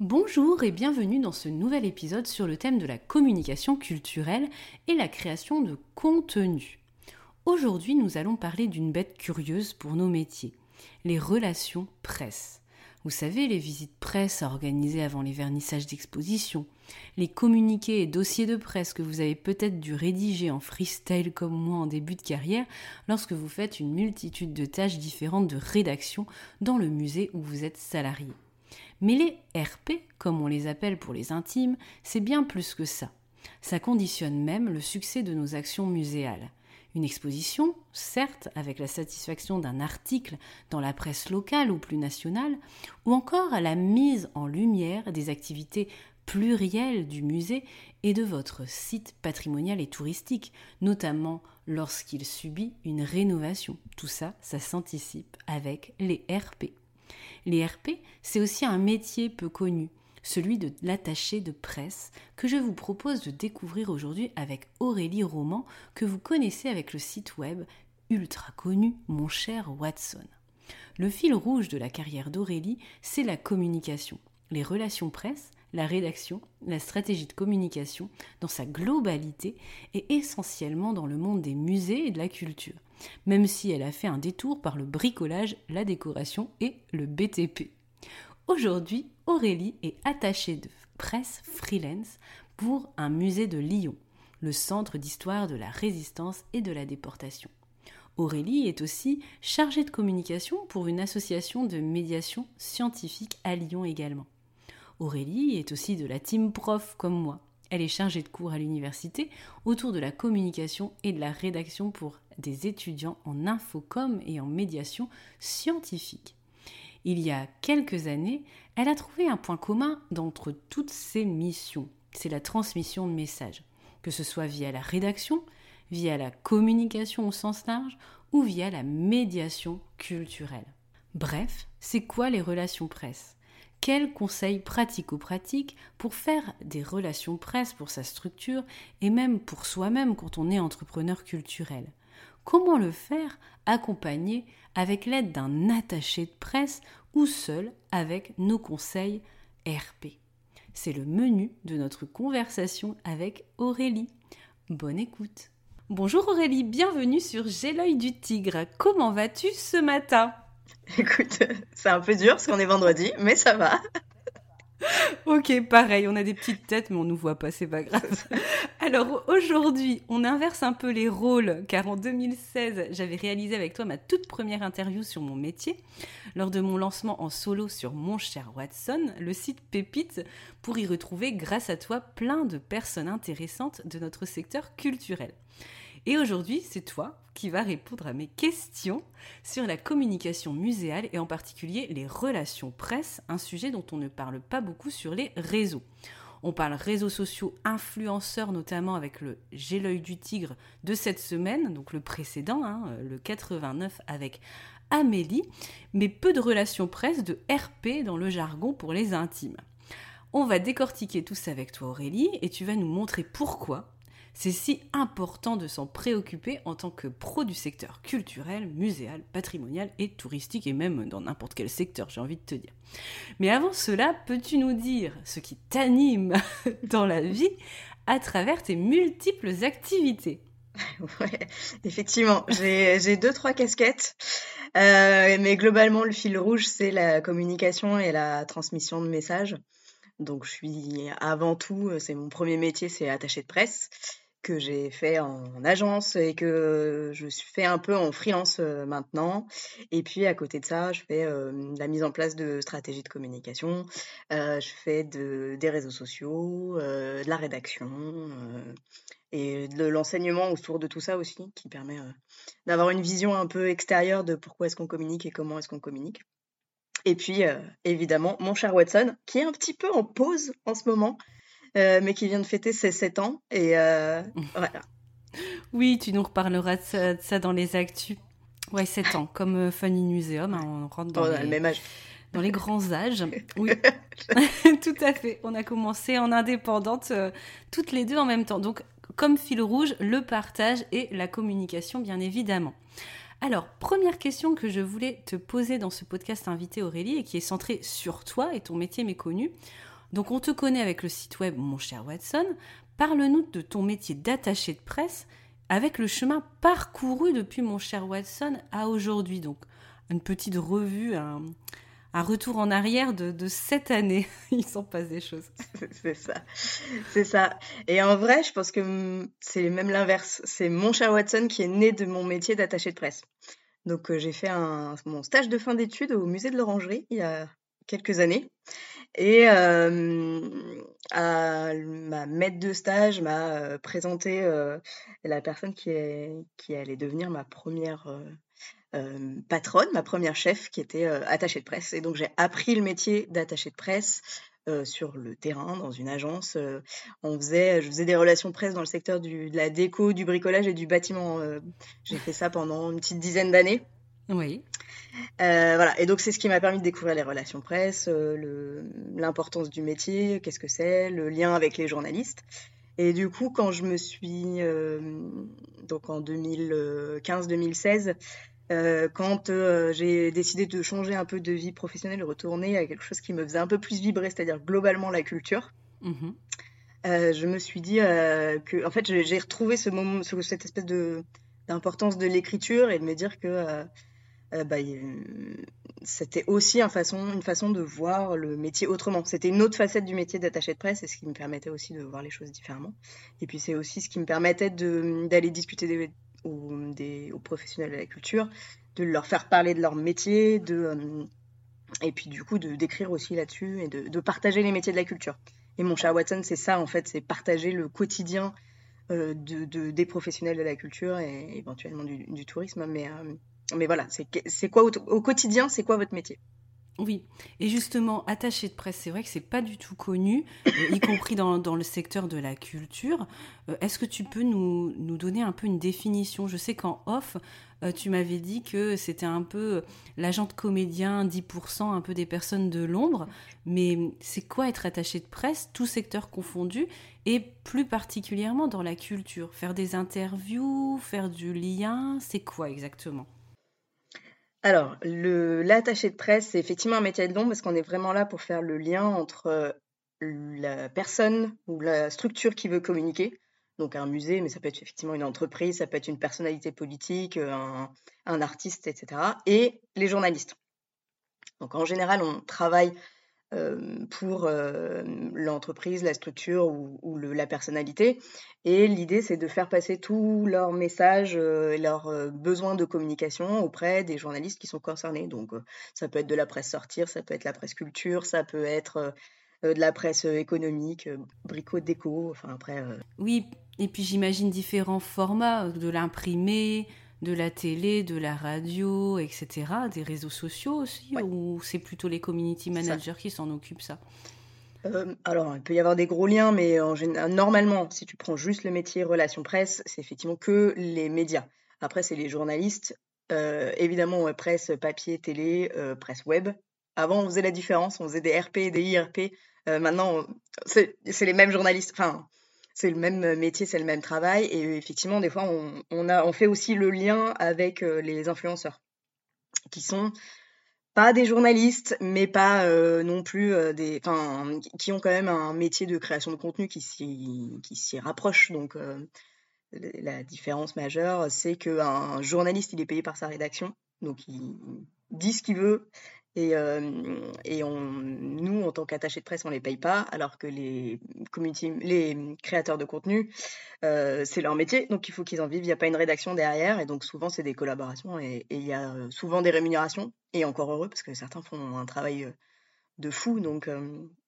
Bonjour et bienvenue dans ce nouvel épisode sur le thème de la communication culturelle et la création de contenu. Aujourd'hui, nous allons parler d'une bête curieuse pour nos métiers, les relations presse. Vous savez, les visites presse organisées avant les vernissages d'exposition, les communiqués et dossiers de presse que vous avez peut-être dû rédiger en freestyle comme moi en début de carrière lorsque vous faites une multitude de tâches différentes de rédaction dans le musée où vous êtes salarié. Mais les RP, comme on les appelle pour les intimes, c'est bien plus que ça. Ça conditionne même le succès de nos actions muséales. Une exposition, certes, avec la satisfaction d'un article dans la presse locale ou plus nationale, ou encore à la mise en lumière des activités plurielles du musée et de votre site patrimonial et touristique, notamment lorsqu'il subit une rénovation. Tout ça, ça s'anticipe avec les RP. Les RP, c'est aussi un métier peu connu, celui de l'attaché de presse, que je vous propose de découvrir aujourd'hui avec Aurélie Roman, que vous connaissez avec le site web ultra connu Mon cher Watson. Le fil rouge de la carrière d'Aurélie, c'est la communication, les relations presse, la rédaction, la stratégie de communication dans sa globalité et essentiellement dans le monde des musées et de la culture même si elle a fait un détour par le bricolage, la décoration et le BTP. Aujourd'hui, Aurélie est attachée de presse freelance pour un musée de Lyon, le centre d'histoire de la résistance et de la déportation. Aurélie est aussi chargée de communication pour une association de médiation scientifique à Lyon également. Aurélie est aussi de la team prof comme moi. Elle est chargée de cours à l'université autour de la communication et de la rédaction pour des étudiants en infocom et en médiation scientifique. Il y a quelques années, elle a trouvé un point commun d'entre toutes ses missions, c'est la transmission de messages, que ce soit via la rédaction, via la communication au sens large ou via la médiation culturelle. Bref, c'est quoi les relations presse? Quels conseils pratico-pratiques pour faire des relations presse pour sa structure et même pour soi-même quand on est entrepreneur culturel? Comment le faire accompagné avec l'aide d'un attaché de presse ou seul avec nos conseils RP C'est le menu de notre conversation avec Aurélie. Bonne écoute. Bonjour Aurélie, bienvenue sur J'ai l'œil du tigre. Comment vas-tu ce matin? Écoute, c'est un peu dur parce qu'on est vendredi, mais ça va. ok, pareil, on a des petites têtes, mais on nous voit pas, c'est pas grave. Alors aujourd'hui, on inverse un peu les rôles, car en 2016, j'avais réalisé avec toi ma toute première interview sur mon métier, lors de mon lancement en solo sur Mon cher Watson, le site Pépite, pour y retrouver, grâce à toi, plein de personnes intéressantes de notre secteur culturel. Et aujourd'hui, c'est toi qui vas répondre à mes questions sur la communication muséale et en particulier les relations presse, un sujet dont on ne parle pas beaucoup sur les réseaux. On parle réseaux sociaux, influenceurs notamment avec le J'ai l'œil du tigre de cette semaine, donc le précédent, hein, le 89 avec Amélie, mais peu de relations presse, de RP dans le jargon pour les intimes. On va décortiquer tout ça avec toi Aurélie et tu vas nous montrer pourquoi c'est si important de s'en préoccuper en tant que pro du secteur culturel, muséal, patrimonial et touristique, et même dans n'importe quel secteur, j'ai envie de te dire. Mais avant cela, peux-tu nous dire ce qui t'anime dans la vie à travers tes multiples activités? Ouais, effectivement, j'ai deux, trois casquettes. Euh, mais globalement, le fil rouge, c'est la communication et la transmission de messages. Donc, je suis avant tout, c'est mon premier métier, c'est attaché de presse. que j'ai fait en agence et que je fais un peu en freelance maintenant. Et puis à côté de ça, je fais la mise en place de stratégies de communication, je fais des réseaux sociaux, de la rédaction et de l'enseignement autour de tout ça aussi, qui permet d'avoir une vision un peu extérieure de pourquoi est-ce qu'on communique et comment est-ce qu'on communique. Et puis, évidemment, mon cher Watson, qui est un petit peu en pause en ce moment, mais qui vient de fêter ses 7 ans. Et voilà. Oui, tu nous reparleras de ça, dans les actus. Ouais, 7 ans, comme Funny Museum, hein, on rentre dans, le même âge. dans les grands âges. Oui, tout à fait. On a commencé en indépendante, toutes les deux en même temps. Donc, comme fil rouge, le partage et la communication, bien évidemment. Alors, première question que je voulais te poser dans ce podcast invité Aurélie et qui est centré sur toi et ton métier méconnu. Donc, on te connaît avec le site web Mon cher Watson. Parle-nous de ton métier d'attaché de presse avec le chemin parcouru depuis Mon cher Watson à aujourd'hui. Donc, une petite revue, un, un retour en arrière de, de sept années. Il s'en passe des choses. c'est ça. C'est ça. Et en vrai, je pense que c'est même l'inverse. C'est mon cher Watson qui est né de mon métier d'attaché de presse. Donc, euh, j'ai fait un, mon stage de fin d'études au musée de l'Orangerie il y a quelques années. Et euh, ma maître de stage m'a euh, présenté la personne qui, est, qui allait devenir ma première euh, patronne, ma première chef, qui était euh, attachée de presse. Et donc j'ai appris le métier d'attaché de presse euh, sur le terrain, dans une agence. on faisait, je faisais des relations presse dans le secteur de la déco, du bricolage et du bâtiment. j'ai fait ça pendant une petite dizaine d'années. Oui. voilà, et donc c'est ce qui m'a permis de découvrir les relations presse, l'importance du métier, qu'est-ce que c'est, le lien avec les journalistes. Et du coup, quand je me suis, donc en 2015-2016, euh, quand euh, j'ai décidé de changer un peu de vie professionnelle, de retourner à quelque chose qui me faisait un peu plus vibrer, c'est-à-dire globalement la culture, mmh euh, je me suis dit que, en fait, j'ai retrouvé ce moment, cette espèce de d'importance de l'écriture et de me dire que bah, c'était aussi une façon, une façon de voir le métier autrement. C'était une autre facette du métier d'attaché de presse et ce qui me permettait aussi de voir les choses différemment. Et puis c'est aussi ce qui me permettait d'aller discuter des, aux, professionnels de la culture, de leur faire parler de leur métier, de, euh, et puis du coup de d'écrire aussi là-dessus et de, partager les métiers de la culture. Et mon cher Watson, c'est ça en fait, c'est partager le quotidien euh, de, de, des professionnels de la culture et éventuellement du, tourisme. Mais, euh, mais voilà, c'est quoi au quotidien, c'est quoi votre métier? Oui, et justement, attaché de presse, c'est vrai que c'est pas du tout connu, euh, y compris dans, dans, le secteur de la culture. Euh, est-ce que tu peux nous, nous, donner un peu une définition? Je sais qu'en off, euh, tu m'avais dit que c'était un peu l'agent de comédien, 10%, un peu des personnes de l'ombre, mais c'est quoi être attaché de presse, tout secteur confondu, et plus particulièrement dans la culture. Faire des interviews, faire du lien, c'est quoi exactement? Alors, l'attaché de presse, c'est effectivement un métier de long parce qu'on est vraiment là pour faire le lien entre euh, la personne ou la structure qui veut communiquer. Donc un musée, mais ça peut être effectivement une entreprise, ça peut être une personnalité politique, euh, un, un artiste, etc. Et les journalistes. Donc en général, on travaille euh, pour euh, l'entreprise, la structure ou, la personnalité. Et l'idée, c'est de faire passer tous leurs messages euh, et leurs besoins de communication auprès des journalistes qui sont concernés. Donc, ça peut être de la presse sortir, ça peut être la presse culture, ça peut être de la presse économique, bricot, déco, enfin après. Oui, et puis j'imagine différents formats, de l'imprimé, de la télé, de la radio, etc., des réseaux sociaux aussi, ou c'est plutôt les community managers qui s'en occupent ça? Euh, alors, il peut y avoir des gros liens, mais en général, normalement, si tu prends juste le métier relations presse, c'est effectivement que les médias. Après, c'est les journalistes, euh, évidemment, presse papier, télé, euh, presse web. Avant, on faisait la différence, on faisait des RP et des IRP. maintenant, c'est les mêmes journalistes. Enfin, c'est le même euh, métier, c'est le même travail. Et euh, effectivement, des fois, on, on fait aussi le lien avec euh, les influenceurs, qui sont pas des journalistes, mais pas non plus des, enfin, qui ont quand même un métier de création de contenu qui s'y rapproche. Donc, la différence majeure, c'est qu'un journaliste, il est payé par sa rédaction, donc il dit ce qu'il veut Et, et on, nous, en tant qu'attachés de presse, on les paye pas, alors que les, les créateurs de contenu, c'est leur métier, donc il faut qu'ils en vivent. Il n'y a pas une rédaction derrière, et donc souvent, c'est des collaborations, et il y a souvent des rémunérations, et encore heureux, parce que certains font un travail de fou, donc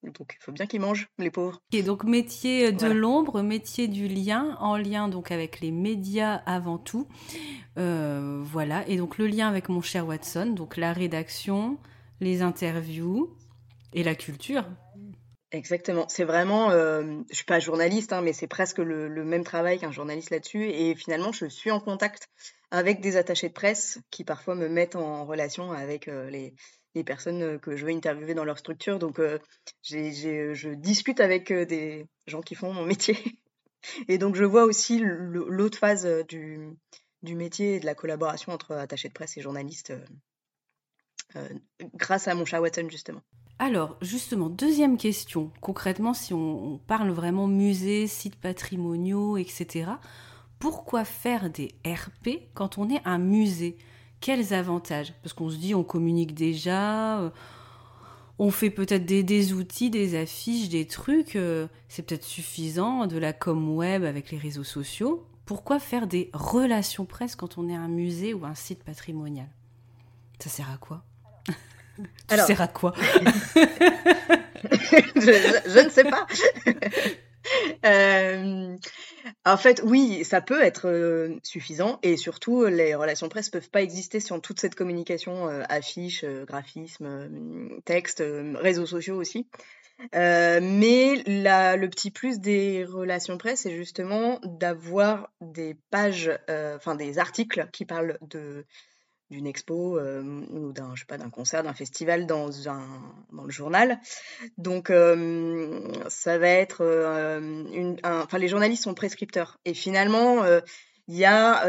donc il faut bien qu'ils mangent, les pauvres. Et donc métier de l'ombre, métier du lien, en lien donc avec les médias avant tout. voilà, et donc le lien avec mon cher Watson, donc la rédaction, les interviews et la culture. Exactement. C'est vraiment, euh, je suis pas journaliste, hein, mais c'est presque le, même travail qu'un journaliste là-dessus. Et finalement, je suis en contact avec des attachés de presse qui parfois me mettent en relation avec euh, les, personnes que je veux interviewer dans leur structure. Donc, euh, je discute avec des gens qui font mon métier. Et donc, je vois aussi l'autre phase du, du métier et de la collaboration entre attachés de presse et journalistes euh, grâce à mon chat Watson justement. Alors, justement, deuxième question. Concrètement, si on, parle vraiment musée, sites patrimoniaux, etc., pourquoi faire des RP quand on est un musée? Quels avantages? Parce qu'on se dit, on communique déjà, euh, on fait peut-être des, outils, des affiches, des trucs, euh, c'est peut-être suffisant, de la com web avec les réseaux sociaux. Pourquoi faire des relations presse quand on est un musée ou un site patrimonial? Ça sert à quoi? Tu Alors... sers à quoi je, ne sais pas. Euh, en fait, oui, ça peut être euh, suffisant et surtout, les relations presse peuvent pas exister sans toute cette communication euh, affiche, graphisme, texte, réseaux sociaux aussi. mais la, le petit plus des relations presse, c'est justement d'avoir des pages, enfin des articles qui parlent de d'une expo euh, ou d'un je sais pas d'un concert d'un festival dans un dans le journal. Donc euh, ça va être euh, une enfin les journalistes sont prescripteurs. Et finalement il y a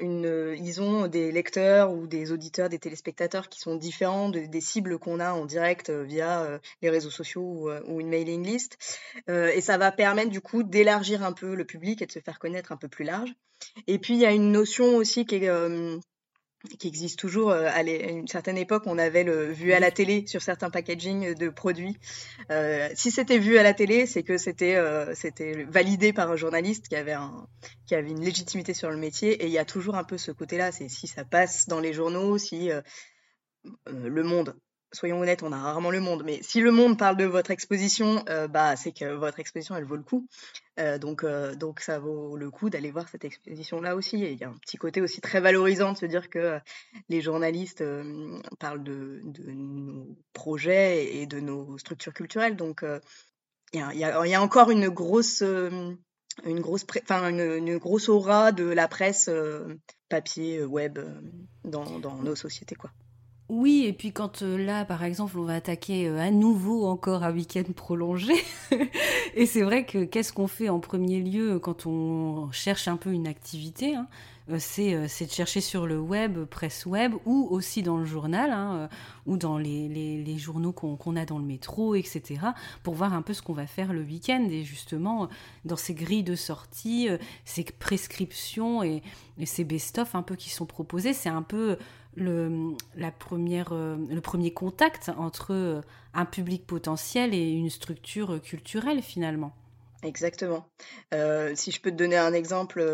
une ils ont des lecteurs ou des auditeurs des téléspectateurs qui sont différents des cibles qu'on a en direct via les réseaux sociaux ou, ou, une mailing list. Et ça va permettre du coup d'élargir un peu le public et de se faire connaître un peu plus large. Et puis il y a une notion aussi qui est qui existe toujours. Euh, à une certaine époque, on avait le vu à la télé sur certains packaging de produits. Euh, si c'était vu à la télé, c'est que c'était euh, c'était validé par un journaliste qui avait un qui avait une légitimité sur le métier. Et il y a toujours un peu ce côté-là. C'est si ça passe dans les journaux, si Le Monde soyons honnêtes, on a rarement le monde, mais si le monde parle de votre exposition, euh, bah, c'est que votre exposition, elle vaut le coup. Euh, donc, euh, donc, ça vaut le coup d'aller voir cette exposition-là aussi. Et il y a un petit côté aussi très valorisant de se dire que les journalistes parlent de, nos projets et de nos structures culturelles. Donc, il y, a, encore une grosse, une, grosse une, grosse aura de la presse papier, web dans, dans nos sociétés. quoi. Oui, et puis quand euh, là, par exemple, on va attaquer euh, à nouveau encore un week-end prolongé, et c'est vrai que qu'est-ce qu'on fait en premier lieu quand on cherche un peu une activité hein, euh, c'est, de chercher sur le web, presse web, ou aussi dans le journal, hein, ou dans les, journaux qu'on, a dans le métro, etc., pour voir un peu ce qu'on va faire le week-end. Et justement, dans ces grilles de sortie, ces prescriptions et, et ces best-of un peu qui sont proposés, c'est un peu le, la première, euh, le premier contact entre euh, un public potentiel et une structure culturelle finalement. Exactement. Euh, si je peux te donner un exemple,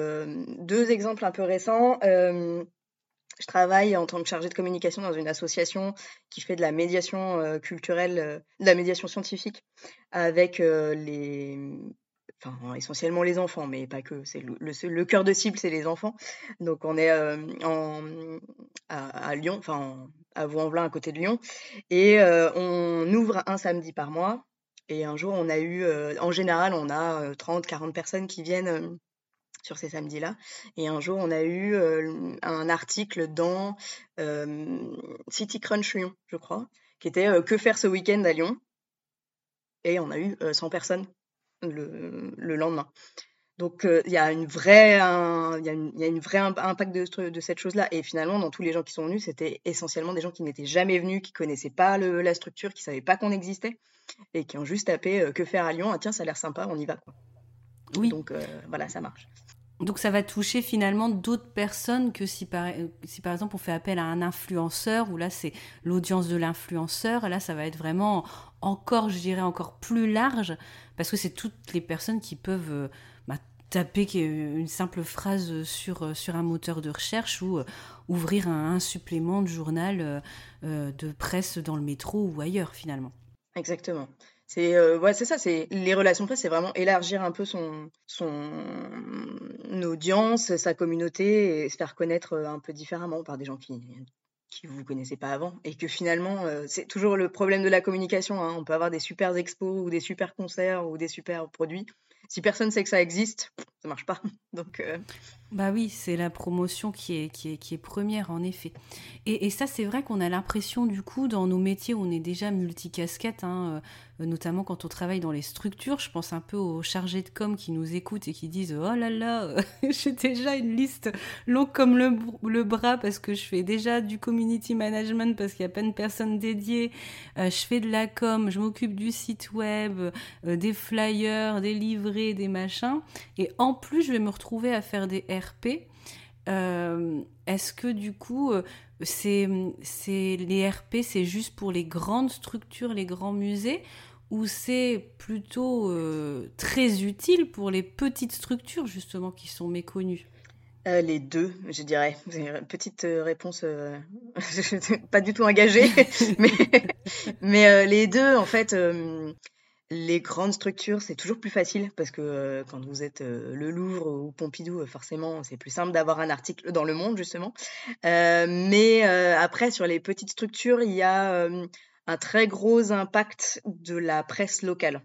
deux exemples un peu récents. je travaille en tant que chargée de communication dans une association qui fait de la médiation culturelle, de la médiation scientifique avec les enfin essentiellement les enfants, mais pas que. C'est le, cœur de cible, c'est les enfants. Donc on est euh, à, Lyon, enfin à Vaux-en-Velin, à côté de Lyon, et euh, on ouvre un samedi par mois. Et un jour, on a eu, euh, en général, on a 30, 40 personnes qui viennent sur ces samedis-là. Et un jour, on a eu un article dans City Crunch Lyon, je crois, qui était Que faire ce week-end à Lyon? Et on a eu 100 personnes le, lendemain. Donc il y a une vraie, il y, a une vraie impact de, de cette chose-là. Et finalement, dans tous les gens qui sont venus, c'était essentiellement des gens qui n'étaient jamais venus, qui connaissaient pas la structure, qui savaient pas qu'on existait, et qui ont juste tapé que faire à Lyon. Ah tiens, ça a l'air sympa, on y va. Quoi. Oui. Donc voilà, ça marche. Donc ça va toucher finalement d'autres personnes que si par, si par exemple on fait appel à un influenceur, où là c'est l'audience de l'influenceur, là ça va être vraiment encore, je dirais, encore plus large, parce que c'est toutes les personnes qui peuvent euh, bah, taper une simple phrase sur, sur un moteur de recherche ou euh, ouvrir un, supplément de journal euh, de presse dans le métro ou ailleurs finalement. Exactement. C'est euh, c'est ça, c'est les relations presse, c'est vraiment élargir un peu son son audience, sa communauté et se faire connaître euh, un peu différemment par des gens qui qui vous connaissez pas avant et que finalement euh, c'est toujours le problème de la communication. Hein. On peut avoir des super expos ou des super concerts ou des super produits. Si personne sait que ça existe, ça marche pas. Donc bah oui, c'est la promotion qui est, qui est, qui est première, en effet. Et, et ça, c'est vrai qu'on a l'impression, du coup, dans nos métiers, on est déjà multicasquette, hein, euh, notamment quand on travaille dans les structures. Je pense un peu aux chargés de com qui nous écoutent et qui disent Oh là là, j'ai déjà une liste longue comme le, le, bras parce que je fais déjà du community management parce qu'il y a plein de personnes dédiées. Euh, je fais de la com, je m'occupe du site web, euh, des flyers, des livrets, des machins. Et en plus, je vais me retrouver à faire des RP. Euh, est-ce que du coup, euh, c'est, les RP, c'est juste pour les grandes structures, les grands musées, ou c'est plutôt euh, très utile pour les petites structures justement qui sont méconnues? Les deux, je dirais. Petite réponse, pas du tout engagée, mais, mais les deux, en fait, les grandes structures, c'est toujours plus facile parce que euh, quand vous êtes euh, le Louvre ou Pompidou, euh, forcément, c'est plus simple d'avoir un article dans Le Monde, justement. mais après, sur les petites structures, il y a un très gros impact de la presse locale.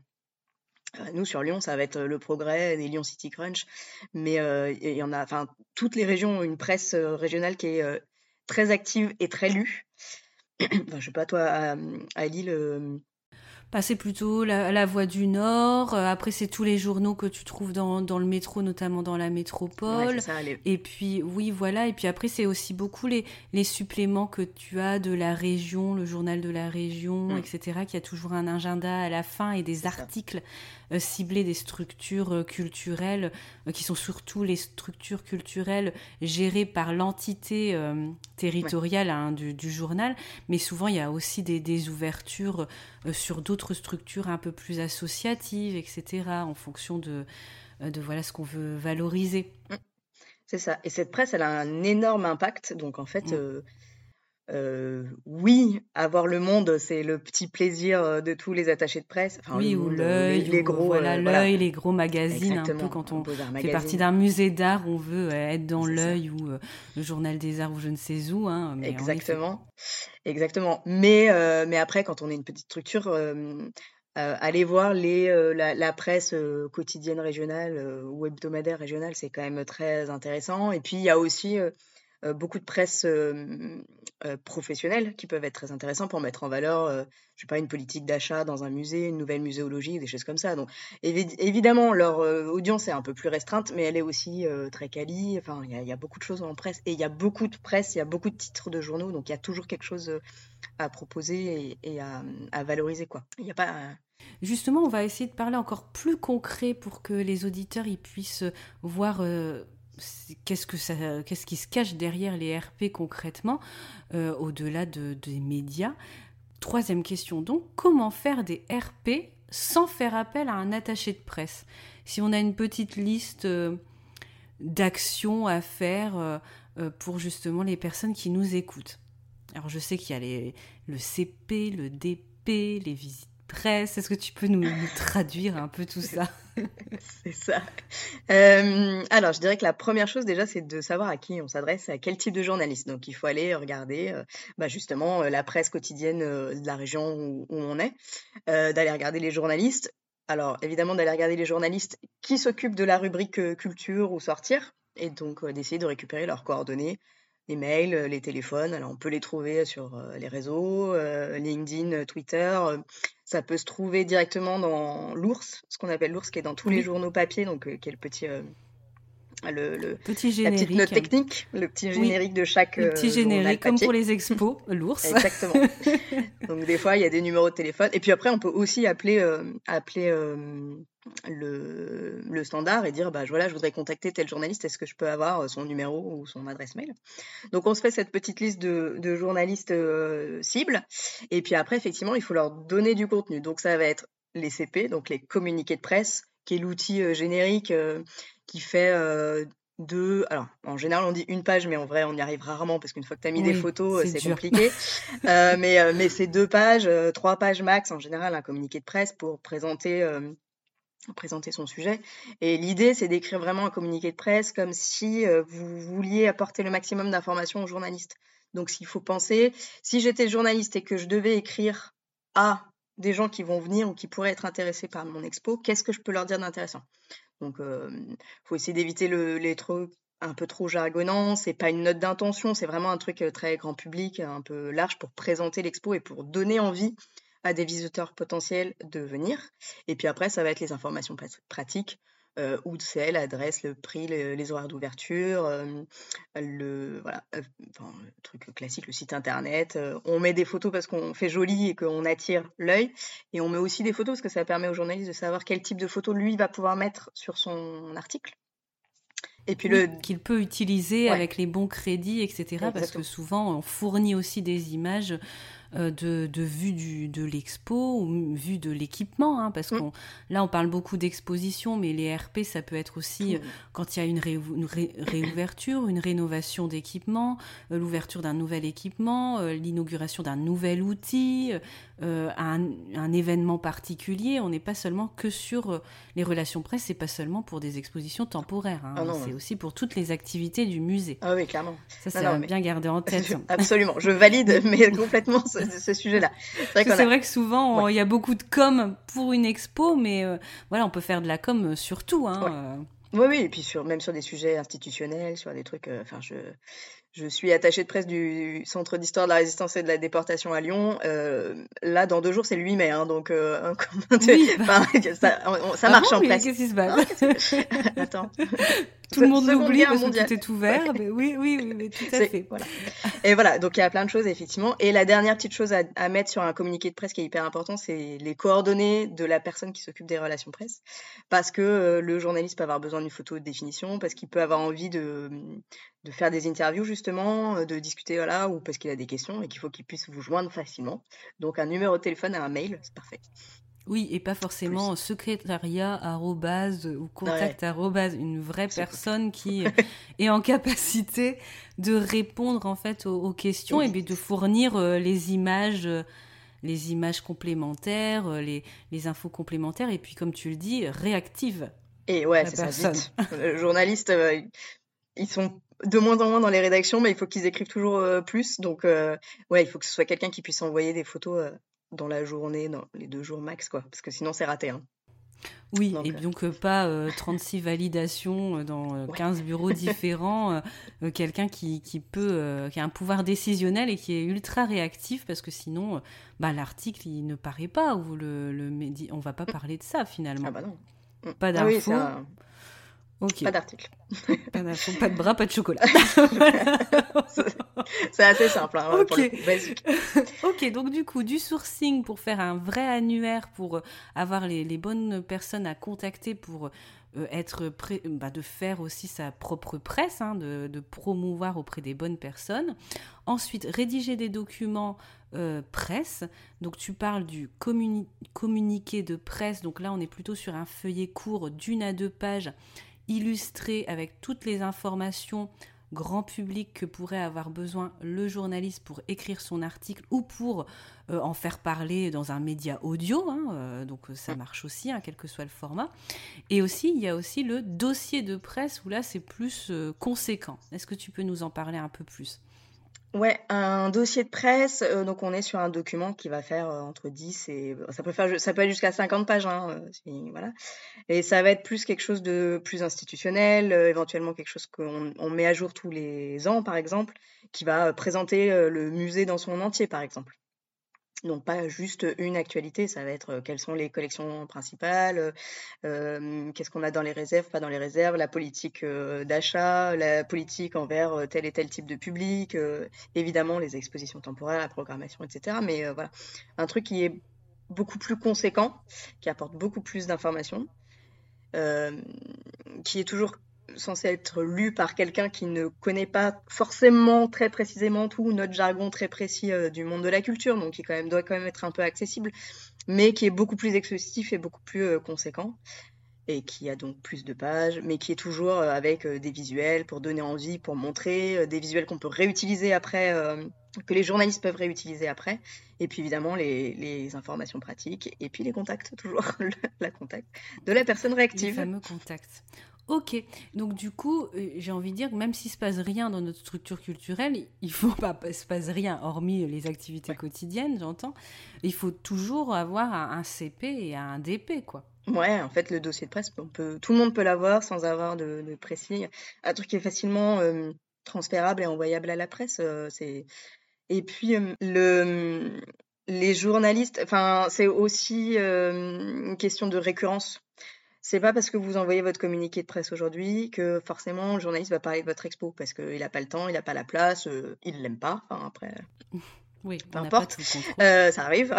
Nous, sur Lyon, ça va être le Progrès, les Lyon City Crunch, mais il y en a, enfin, toutes les régions ont une presse régionale qui est très active et très lue. enfin, je sais pas, toi, à, à Lille passer plutôt la, la Voix du Nord. Euh, après, c'est tous les journaux que tu trouves dans, dans le métro, notamment dans la métropole. Et puis, oui, voilà. Et puis après, c'est aussi beaucoup les, les suppléments que tu as de la région, le journal de la région, mm. etc., qui a toujours un agenda à la fin et des articles ciblés des structures euh, culturelles, qui sont surtout les structures culturelles gérées par l'entité territoriale hein, du, du, journal. Mais souvent, il y a aussi des, des ouvertures sur d'autres structures un peu plus associatives, etc., en fonction de, euh, de voilà ce qu'on veut valoriser. Mmh. C'est ça. Et cette presse, elle a un énorme impact. Donc en fait, mmh. euh, euh, oui, avoir le monde, c'est le petit plaisir de tous les attachés de presse. oui, ou l'œil, les, gros, voilà, l'œil, les gros magazines. Un peu quand on fait partie d'un musée d'art, on veut être dans l'œil ou le journal des arts ou je ne sais où. Hein, mais Exactement. Exactement. Mais, mais après, quand on est une petite structure, euh, aller voir les, la, presse quotidienne régionale ou hebdomadaire régionale, c'est quand même très intéressant. Et puis, il y a aussi euh, beaucoup de presse euh, euh, professionnelle qui peuvent être très intéressants pour mettre en valeur, je sais pas, une politique d'achat dans un musée, une nouvelle muséologie, des choses comme ça. Donc évidemment, leur audience est un peu plus restreinte, mais elle est aussi très quali. Enfin, il y, a beaucoup de choses en presse et il y a beaucoup de presse, il y a beaucoup de titres de journaux, donc il y a toujours quelque chose à proposer et, à, valoriser quoi. Il n'y a pas Justement, on va essayer de parler encore plus concret pour que les auditeurs ils puissent voir qu'est-ce que ça, qu'est-ce qui se cache derrière les RP concrètement, euh, au-delà de, des médias? Troisième question donc, comment faire des RP sans faire appel à un attaché de presse? Si on a une petite liste euh, d'actions à faire euh, pour justement les personnes qui nous écoutent? Alors je sais qu'il y a les, le CP, le DP, les visites presse. Est-ce que tu peux nous, traduire un peu tout ça? C'est ça. Euh, alors, je dirais que la première chose déjà, c'est de savoir à qui on s'adresse, à quel type de journaliste. Donc, il faut aller regarder euh, bah, justement euh, la presse quotidienne de la région où, on est, d'aller regarder les journalistes. Alors, évidemment, d'aller regarder les journalistes qui s'occupent de la rubrique culture ou sortir, et donc d'essayer de récupérer leurs coordonnées les mails, euh, les téléphones. Alors, on peut les trouver sur euh, les réseaux, euh, LinkedIn, Twitter. ça peut se trouver directement dans l'ours, ce qu'on appelle l'ours, qui est dans tous les journaux papier, donc qui est le petit, le, petit générique. la petite note technique, le petit générique de chaque. Le petit générique, comme pour les expos, l'ours. Exactement. Donc des fois, il y a des numéros de téléphone. Et puis après, on peut aussi appeler, appeler le, le, standard et dire bah voilà je voudrais contacter tel journaliste est-ce que je peux avoir son numéro ou son adresse mail? Donc on se fait cette petite liste de, de journalistes cibles et puis après effectivement il faut leur donner du contenu donc ça va être les CP donc les communiqués de presse qui est l'outil générique qui fait deux. Alors, en général, on dit une page, mais en vrai, on y arrive rarement parce qu'une fois que tu as mis des photos, c'est compliqué. mais mais c'est deux pages, trois pages max en général, un communiqué de presse pour présenter. présenter son sujet. Et l'idée, c'est d'écrire vraiment un communiqué de presse comme si vous vouliez apporter le maximum d'informations aux journalistes. Donc, s'il faut penser, si j'étais journaliste et que je devais écrire à des gens qui vont venir ou qui pourraient être intéressés par mon expo, qu'est-ce que je peux leur dire d'intéressant? Donc, il faut essayer d'éviter le, les trucs un peu trop jargonnants. C'est pas une note d'intention, c'est vraiment un truc très grand public, un peu large pour présenter l'expo et pour donner envie à des visiteurs potentiels de venir. Et puis après, ça va être les informations pratiques euh, où c'est l'adresse, le prix, les horaires d'ouverture, euh, le, voilà, euh, truc classique, le site internet. on met des photos parce qu'on fait joli et qu'on attire l'œil. Et on met aussi des photos parce que ça permet aux journalistes de savoir quel type de photo lui va pouvoir mettre sur son article. Et puis le qu'il peut utiliser avec les bons crédits, etc. Parce que souvent on fournit aussi des images de, de, vue du, de l'expo ou vue de l'équipement, hein, parce que mm. là on parle beaucoup d'exposition, mais les RP ça peut être aussi euh, quand il y a une, réouverture, une rénovation d'équipement, euh, l'ouverture d'un nouvel équipement, l'inauguration d'un nouvel outil, un, un, événement particulier. On n'est pas seulement que sur les relations presse, c'est pas seulement pour des expositions temporaires, hein. ah c'est aussi pour toutes les activités du musée. Ah oui, clairement. Ça, c'est bien garder en tête. Absolument, je valide, mais complètement ce, sujet-là. C'est vrai, que souvent, il y a beaucoup de com pour une expo, mais euh, voilà, on peut faire de la com sur tout. Hein, euh. Oui, oui, et puis sur, même sur des sujets institutionnels, sur des trucs. Euh, enfin, je, je suis attachée de presse du Centre d'histoire de la résistance et de la déportation à Lyon. là, dans deux jours, c'est le 8 mai, hein, donc oui, bah. ça, ça, ah marche en place. Qu'est-ce qui se passe Attends. Tout le monde l'oublie parce que tout est ouvert. mais oui, oui, oui, tout à fait. Voilà. Et voilà, donc il y a plein de choses, effectivement. Et la dernière petite chose à, mettre sur un communiqué de presse qui est hyper important, c'est les coordonnées de la personne qui s'occupe des relations presse. Parce que euh, le journaliste peut avoir besoin d'une photo de définition, parce qu'il peut avoir envie de, de faire des interviews, justement, de discuter, voilà, ou parce qu'il a des questions et qu'il faut qu'il puisse vous joindre facilement. Donc un numéro de téléphone et un mail, c'est parfait. Oui, et pas forcément secrétariat ou contact une vraie personne qui est en capacité de répondre en fait aux, questions et de fournir euh, les images euh, les images complémentaires, euh, les, les, infos complémentaires, et puis comme tu le dis, réactives. Et ouais, c'est ça, vite. Les journalistes, ils sont de moins en moins dans les rédactions, mais il faut qu'ils écrivent toujours plus. Donc, ouais, il faut que ce soit quelqu'un qui puisse envoyer des photos dans la journée, dans les deux jours max, quoi. Parce que sinon, c'est raté. Hein. Oui, et euh, donc pas 36 euh, validations euh, dans 15 bureaux différents. Quelqu'un qui, qui, peut, qui a un pouvoir décisionnel et qui est ultra réactif parce que sinon, bah, l'article il ne paraît pas ou le, le médi... on va pas mm. parler de ça finalement. Ah bah non. Mm. Pas ah Pas d'article. Pas, pas, de bras, pas de chocolat. c'est assez simple. Hein, ok. ok, donc du coup, du sourcing pour faire un vrai annuaire, pour euh, avoir les, les bonnes personnes à contacter pour euh, être prêt, bah, de faire aussi sa propre presse, hein, de, de, promouvoir auprès des bonnes personnes. Ensuite, rédiger des documents euh, presse. Donc tu parles du communiqué de presse. Donc là, on est plutôt sur un feuillet court d'une à deux pages illustré avec toutes les informations grand public que pourrait avoir besoin le journaliste pour écrire son article ou pour euh, en faire parler dans un média audio. Hein, euh, donc euh, ça marche aussi, hein, quel que soit le format. Et aussi, il y a aussi le dossier de presse où là, c'est plus conséquent. Est-ce que tu peux nous en parler un peu plus? Ouais, un dossier de presse, euh, donc on est sur un document qui va faire euh, entre 10 et ça peut faire ça peut être jusqu'à 50 pages hein, euh, voilà. Et ça va être plus quelque chose de plus institutionnel, éventuellement quelque chose qu'on on met à jour tous les ans par exemple, qui va présenter le musée dans son entier par exemple. Donc pas juste une actualité, ça va être quelles sont les collections principales, qu'est-ce qu'on a dans les réserves, pas dans les réserves, la politique d'achat, la politique envers tel et tel type de public, évidemment les expositions temporaires, la programmation, etc. Mais voilà, un truc qui est beaucoup plus conséquent, qui apporte beaucoup plus d'informations, qui est toujours censé être lu par quelqu'un qui ne connaît pas forcément très précisément tout notre jargon très précis euh, du monde de la culture, donc qui quand même, doit quand même être un peu accessible, mais qui est beaucoup plus exhaustif et beaucoup plus euh, conséquent, et qui a donc plus de pages, mais qui est toujours euh, avec des visuels pour donner envie, pour montrer, des visuels qu'on peut réutiliser après, que les journalistes peuvent réutiliser après, et puis évidemment les, les informations pratiques, et puis les contacts, toujours la contact de la personne réactive. Les fameux contacts. Ok, donc du coup, euh, j'ai envie de dire que même s'il se passe rien dans notre structure culturelle, il faut pas se passe rien, hormis les activités quotidiennes, j'entends. Il faut toujours avoir un, CP et un DP, quoi. Ouais, en fait, le dossier de presse, on peut, tout le monde peut l'avoir sans avoir de, de précis. Un truc qui est facilement euh, transférable et envoyable à la presse, euh, c'est. Et puis le, les journalistes, enfin, c'est aussi une question de récurrence. C'est pas parce que vous envoyez votre communiqué de presse aujourd'hui que forcément le journaliste va parler de votre expo parce qu'il n'a pas le temps, il n'a pas la place, euh, il l'aime pas. Enfin après. Oui, peu importe, euh, ça arrive.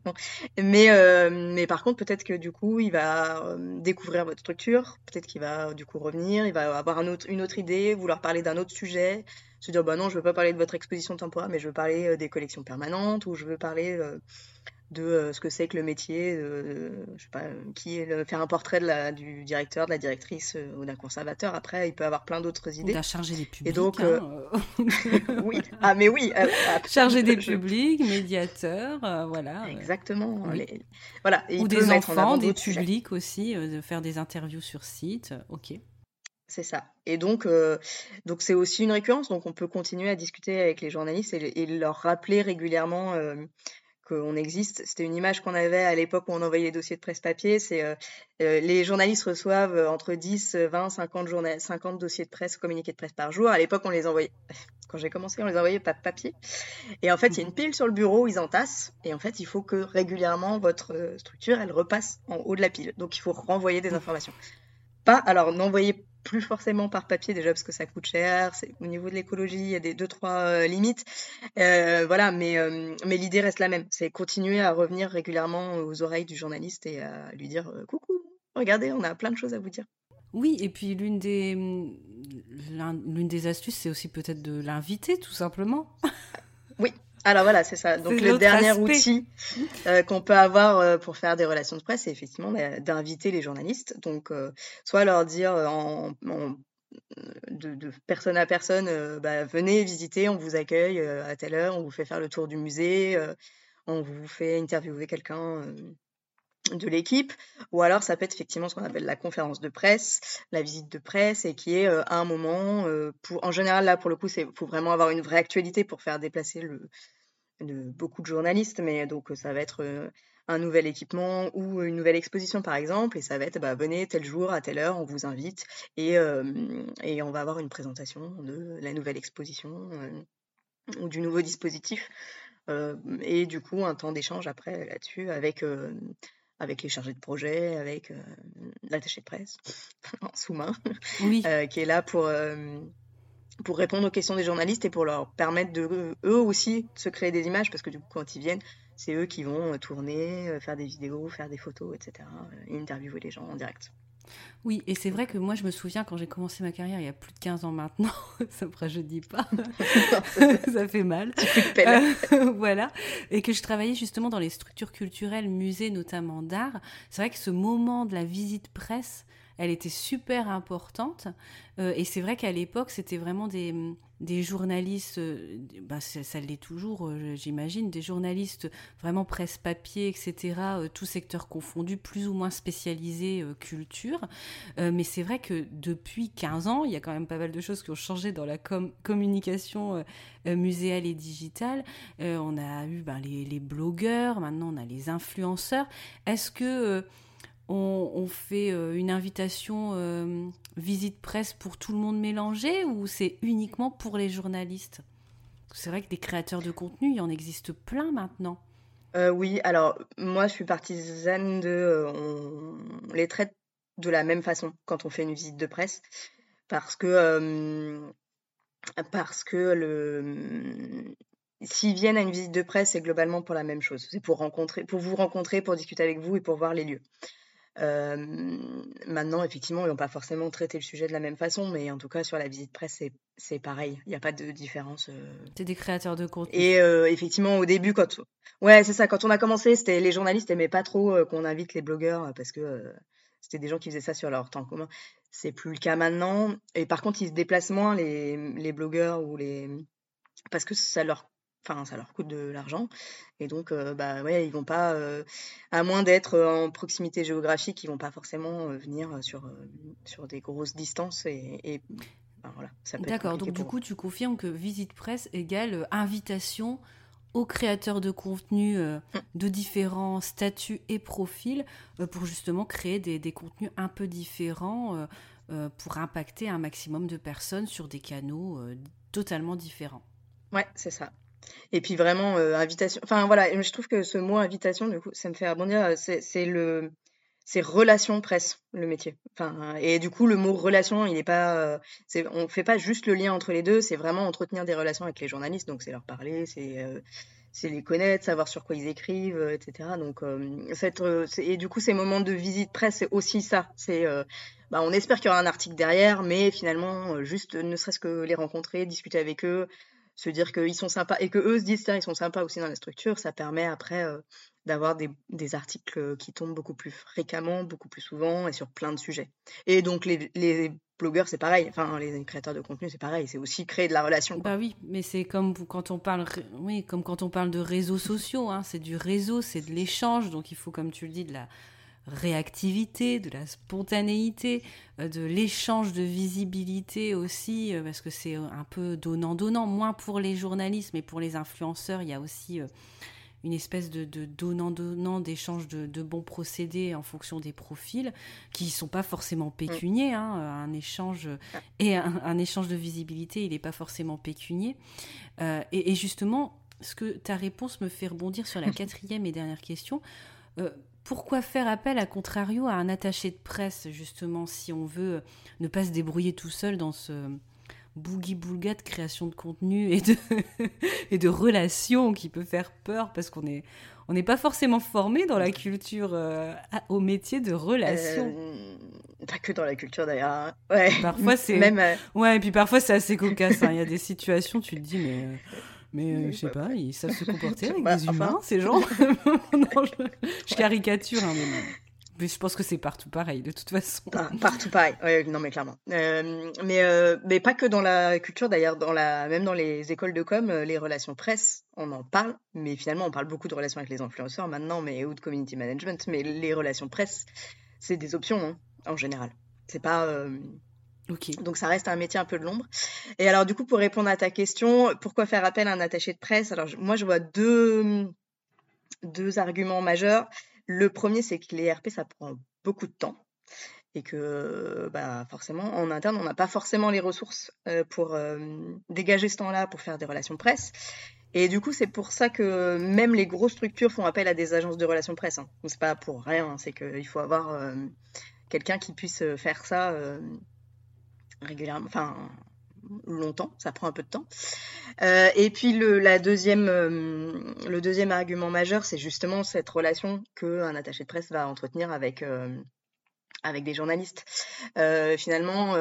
mais, euh, mais par contre, peut-être que du coup, il va découvrir votre structure, peut-être qu'il va du coup revenir, il va avoir un autre, une autre idée, vouloir parler d'un autre sujet, se dire bah non, je veux pas parler de votre exposition temporaire, mais je veux parler des collections permanentes ou je veux parler de euh, ce que c'est que le métier, je sais pas, qui est le, faire un portrait de la, du directeur, de la directrice euh, ou d'un conservateur. Après, il peut avoir plein d'autres idées. D'un chargé des publics. Et donc, hein, euh, oui, ah mais oui. chargé des publics, médiateur, voilà. Exactement. Voilà. ou des enfants, des publics aussi, de faire des interviews sur site. Ok. C'est ça. Et donc, donc c'est aussi une récurrence. Donc, on peut continuer à discuter avec les journalistes et, et leur rappeler régulièrement qu'on existe. C'était une image qu'on avait à l'époque où on envoyait les dossiers de presse papier. C'est euh, euh, les journalistes reçoivent euh, entre 10, 20, 50, 50 dossiers de presse, communiqués de presse par jour. À l'époque, on les envoyait. Quand j'ai commencé, on les envoyait pas de papier. Et en fait, il y a une pile sur le bureau, ils entassent. Et en fait, il faut que régulièrement votre structure, elle repasse en haut de la pile. Donc, il faut renvoyer des informations. Pas, alors n'envoyez plus forcément par papier déjà parce que ça coûte cher. Au niveau de l'écologie, il y a des deux trois euh, limites. Euh, voilà, mais euh, mais l'idée reste la même. C'est continuer à revenir régulièrement aux oreilles du journaliste et à lui dire coucou, regardez, on a plein de choses à vous dire. Oui, et puis l'une des l'une des astuces, c'est aussi peut-être de l'inviter tout simplement. oui, alors voilà, c'est ça. Donc le dernier outil euh, qu'on peut avoir euh, pour faire des relations de presse, c'est effectivement d'inviter les journalistes. Donc euh, soit leur dire en, de, personne à personne, bah, venez visiter, on vous accueille à telle heure, on vous fait faire le tour du musée, on vous fait interviewer quelqu'un de l'équipe, ou alors ça peut être effectivement ce qu'on appelle la conférence de presse, la visite de presse, et qui est à un moment, pour, en général là pour le coup, il faut vraiment avoir une vraie actualité pour faire déplacer le, de beaucoup de journalistes, mais donc ça va être euh, un nouvel équipement ou une nouvelle exposition par exemple, et ça va être bah, venez tel jour à telle heure, on vous invite et, et on va avoir une présentation de la nouvelle exposition euh, ou du nouveau dispositif et du coup un temps d'échange après là-dessus avec avec les chargés de projet, avec l'attaché de presse en sous-main, oui. qui est là pour pour répondre aux questions des journalistes et pour leur permettre de eux aussi se créer des images parce que du coup quand ils viennent c'est eux qui vont euh, tourner, euh, faire des vidéos, faire des photos, etc. Et interviewer les gens en direct. Oui, et c'est vrai que moi, je me souviens quand j'ai commencé ma carrière il y a plus de 15 ans maintenant, ça me je dis pas, ça fait mal. Euh, voilà, et que je travaillais justement dans les structures culturelles, musées notamment d'art. C'est vrai que ce moment de la visite presse, elle était super importante. Euh, et c'est vrai qu'à l'époque, c'était vraiment des, des journalistes, bah, ça, l'est toujours, euh, j'imagine, des journalistes vraiment presse-papier, etc., tout secteur confondu, plus ou moins spécialisés culture. mais c'est vrai que depuis 15 ans, il y a quand même pas mal de choses qui ont changé dans la communication muséale et digitale. on a eu ben, les, les, blogueurs, maintenant on a les influenceurs. Est-ce que on, fait euh, une invitation euh, visite presse pour tout le monde mélangé ou c'est uniquement pour les journalistes? C'est vrai que des créateurs de contenu, il y en existe plein maintenant. oui, alors moi je suis partisane de on les traite de la même façon quand on fait une visite de presse parce que parce que le s'ils viennent à une visite de presse, c'est globalement pour la même chose. C'est pour rencontrer, pour vous rencontrer, pour discuter avec vous et pour voir les lieux. Maintenant, effectivement, ils n'ont pas forcément traité le sujet de la même façon, mais en tout cas, sur la visite presse, c'est pareil. Il n'y a pas de différence. C'est des créateurs de contenu. Et effectivement, au début, quand ouais, c'est ça. Quand on a commencé, c'était les journalistes n'aimaient pas trop qu'on invite les blogueurs parce que c'était des gens qui faisaient ça sur leur temps commun. C'est plus le cas maintenant. Et par contre, ils se déplacent moins les, les blogueurs ou les parce que ça leur enfin ça leur coûte de l'argent et donc bah ouais ils vont pas à moins d'être en proximité géographique ils vont pas forcément venir sur sur des grosses distances et, voilà d'accord donc du coup tu confirmes que visite presse égale invitation aux créateurs de contenu mmh. de différents statuts et profils pour justement créer des, des, contenus un peu différents pour impacter un maximum de personnes sur des canaux totalement différents. Ouais, c'est ça. Et puis vraiment, euh, invitation. Enfin voilà, je trouve que ce mot invitation, du coup, ça me fait rebondir. Euh, c'est le, c'est relation presse, le métier. Enfin, et du coup, le mot relation, il n'est pas, euh, on fait pas juste le lien entre les deux. C'est vraiment entretenir des relations avec les journalistes. Donc c'est leur parler, c'est, c'est les connaître, savoir sur quoi ils écrivent, etc. Donc cette, et du coup, ces moments de visite presse, c'est aussi ça. C'est bah, on espère qu'il y aura un article derrière, mais finalement, juste ne serait-ce que les rencontrer, discuter avec eux, se dire qu'ils sont sympas et que eux se disent tiens ils sont sympas aussi dans la structure, ça permet après euh, d'avoir des, des, articles qui tombent beaucoup plus fréquemment, beaucoup plus souvent et sur plein de sujets. Et donc les, les blogueurs c'est pareil, enfin les créateurs de contenu c'est pareil, c'est aussi créer de la relation. Bah oui, mais c'est comme quand on parle, oui, comme quand on parle de réseaux sociaux, hein, c'est du réseau, c'est de l'échange, donc il faut comme tu le dis de la réactivité, de la spontanéité, euh, de l'échange de visibilité aussi, euh, parce que c'est un peu donnant-donnant, moins pour les journalistes, mais pour les influenceurs, il y a aussi euh, une espèce de, donnant-donnant, d'échange de, bons procédés en fonction des profils, qui ne sont pas forcément pécuniers. Hein, un échange et un, échange de visibilité, il n'est pas forcément pécunier. et, justement, ce que ta réponse me fait rebondir sur la quatrième et dernière question pourquoi faire appel, à contrario, à un attaché de presse, justement, si on veut ne pas se débrouiller tout seul dans ce boogie-boulga de création de contenu et de, et de relations qui peut faire peur parce qu'on est on n'est pas forcément formé dans la culture euh, au métier de relation. Euh, pas que dans la culture d'ailleurs. Hein. Ouais. Parfois c'est même. Euh, ouais, et puis parfois c'est assez cocasse. Hein. Il y a des situations, tu te dis mais mais euh, je sais pas, ils savent se comporter avec bah, des humains, ces gens. je, caricature, hein, mais, je pense que c'est partout pareil, de toute façon. partout pareil, non mais clairement. Euh, mais, euh, mais pas que dans la culture, d'ailleurs, dans la, même dans les écoles de com, les relations presse, on en parle, mais finalement on parle beaucoup de relations avec les influenceurs maintenant, mais ou de community management, mais les relations presse, c'est des options hein, en général. C'est pas donc ça reste un métier un peu de l'ombre. Et alors du coup, pour répondre à ta question, pourquoi faire appel à un attaché de presse? Alors moi, je vois deux, deux arguments majeurs. Le premier, c'est que les RP, ça prend beaucoup de temps et que bah, forcément, en interne, on n'a pas forcément les ressources euh, pour euh, dégager ce temps-là pour faire des relations presse. Et du coup, c'est pour ça que même les grosses structures font appel à des agences de relations presse. Hein. C'est pas pour rien, hein. c'est qu'il faut avoir euh, quelqu'un qui puisse faire ça régulièrement, enfin longtemps, ça prend un peu de temps. Euh, et puis le, deuxième, euh, le deuxième argument majeur, c'est justement cette relation qu'un attaché de presse va entretenir avec, euh, avec des journalistes. finalement,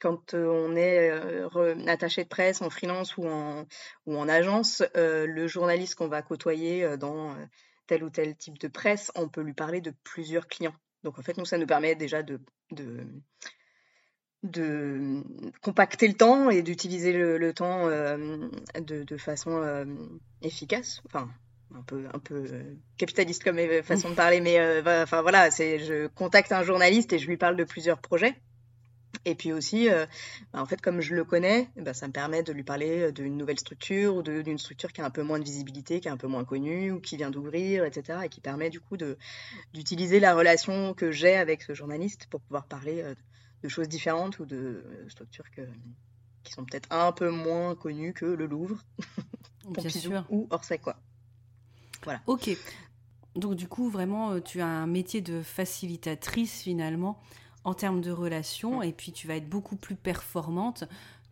quand on est attaché de presse en freelance ou en, ou en agence, le journaliste qu'on va côtoyer dans tel ou tel type de presse, on peut lui parler de plusieurs clients. Donc en fait, nous, ça nous permet déjà de de compacter le temps et d'utiliser le, temps euh, de, façon euh, efficace. Enfin, un peu, un peu euh, capitaliste comme façon de parler, mais enfin voilà, c'est je contacte un journaliste et je lui parle de plusieurs projets. Et puis aussi, bah, en fait, comme je le connais, bah, ça me permet de lui parler d'une nouvelle structure ou d'une structure qui a un peu moins de visibilité, qui est un peu moins connue ou qui vient d'ouvrir, etc. Et qui permet du coup d'utiliser la relation que j'ai avec ce journaliste pour pouvoir parler de choses différentes ou de structures que, qui sont peut-être un peu moins connues que le Louvre, Bien sûr. ou Orsay, quoi. Voilà. Ok. Donc du coup, vraiment, tu as un métier de facilitatrice finalement en termes de relations, et puis tu vas être beaucoup plus performante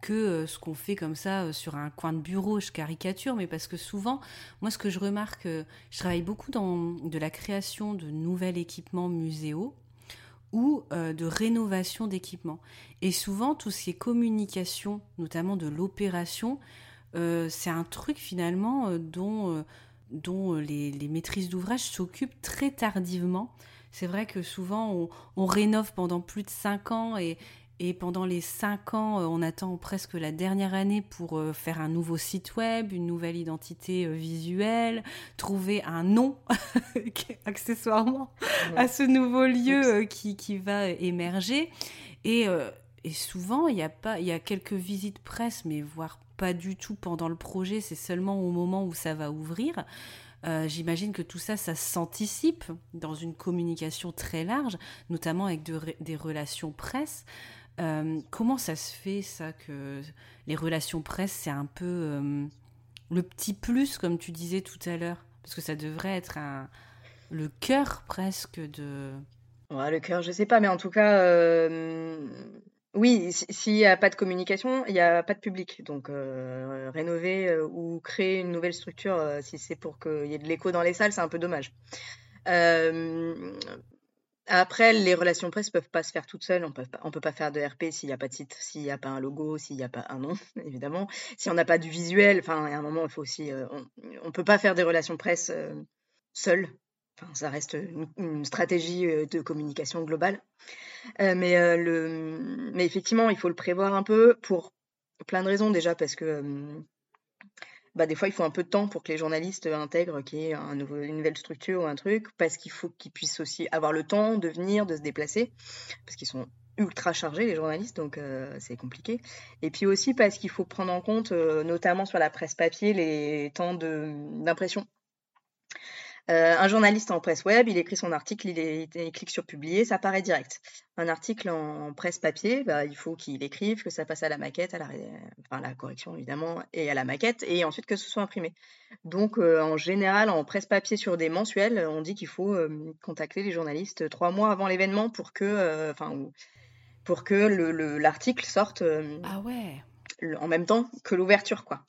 que euh, ce qu'on fait comme ça euh, sur un coin de bureau, je caricature, mais parce que souvent, moi ce que je remarque, euh, je travaille beaucoup dans de la création de nouveaux équipements muséaux ou de rénovation d'équipements. Et souvent, tout ce qui est communication, notamment de l'opération, c'est un truc finalement dont, dont les, maîtrises d'ouvrage s'occupent très tardivement. C'est vrai que souvent on, on, rénove pendant plus de cinq ans et, et pendant les cinq ans, euh, on attend presque la dernière année pour euh, faire un nouveau site web, une nouvelle identité euh, visuelle, trouver un nom accessoirement à ce nouveau lieu qui, qui, va émerger. Et, et souvent, il y, a pas, il y a quelques visites presse, mais voire pas du tout pendant le projet, c'est seulement au moment où ça va ouvrir. J'imagine que tout ça, ça s'anticipe dans une communication très large, notamment avec des relations presse. Euh, comment ça se fait, ça, que les relations presse, c'est un peu euh, le petit plus, comme tu disais tout à l'heure? Parce que ça devrait être un, le cœur presque de. Le cœur, je sais pas, mais en tout cas, euh, oui, s'il n'y a pas de communication, il n'y a pas de public. Donc, rénover ou créer une nouvelle structure, si c'est pour qu'il y ait de l'écho dans les salles, c'est un peu dommage. Après, les relations presse peuvent pas se faire toutes seules. On peut pas, peut pas faire de RP s'il n'y a pas de site, s'il n'y a pas un logo, s'il n'y a pas un nom, évidemment. Si on n'a pas du visuel, enfin, à un moment, il faut aussi. Euh, on, ne peut pas faire des relations presse euh, seul. Enfin, ça reste une, stratégie euh, de communication globale. mais, le, mais effectivement, il faut le prévoir un peu pour plein de raisons déjà parce que bah, des fois, il faut un peu de temps pour que les journalistes intègrent qu'il y ait une nouvelle structure ou un truc, parce qu'il faut qu'ils puissent aussi avoir le temps de venir, de se déplacer, parce qu'ils sont ultra chargés, les journalistes, donc euh, c'est compliqué. Et puis aussi parce qu'il faut prendre en compte, euh, notamment sur la presse papier, les temps d'impression. Euh, un journaliste en presse web, il écrit son article, il, clique sur publier, ça paraît direct. Un article en presse papier, bah, il faut qu'il écrive, que ça passe à la maquette, à la, correction évidemment, et à la maquette, et ensuite que ce soit imprimé. Donc euh, en général, en presse papier sur des mensuels, on dit qu'il faut euh, contacter les journalistes trois mois avant l'événement pour que, enfin, pour que l'article sorte. ah ouais. En même temps que l'ouverture, quoi.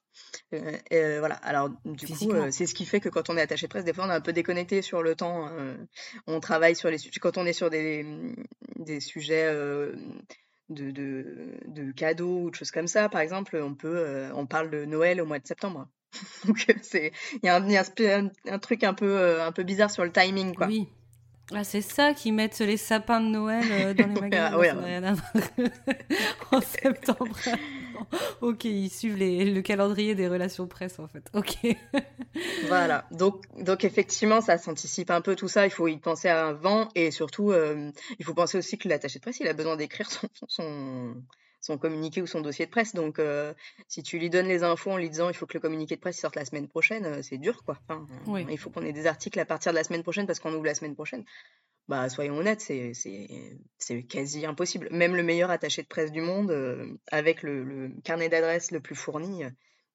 Euh, euh, voilà. Alors, du coup, euh, c'est ce qui fait que quand on est attaché de presse, des fois, on est un peu déconnecté sur le temps. on travaille sur les sujets. Quand on est sur des, des sujets de, de, cadeaux ou de choses comme ça, par exemple, on peut, on parle de Noël au mois de septembre. Donc, il y a, un, un, truc un peu, un peu bizarre sur le timing, quoi. Oui. Ah, c'est ça qui mettent les sapins de Noël dans les magasins. ouais, en septembre. ok, ils suivent le calendrier des relations presse en fait. Ok. voilà. Donc, donc effectivement, ça s'anticipe un peu tout ça. Il faut y penser avant et surtout, euh, il faut penser aussi que l'attaché de presse, il a besoin d'écrire son, son, communiqué ou son dossier de presse. Donc, euh, si tu lui donnes les infos en lui disant il faut que le communiqué de presse sorte la semaine prochaine, euh, c'est dur quoi. Il faut qu'on ait des articles à partir de la semaine prochaine parce qu'on ouvre la semaine prochaine bah, soyons honnêtes, c'est quasi impossible. Même le meilleur attaché de presse du monde, euh, avec le, carnet d'adresses le plus fourni,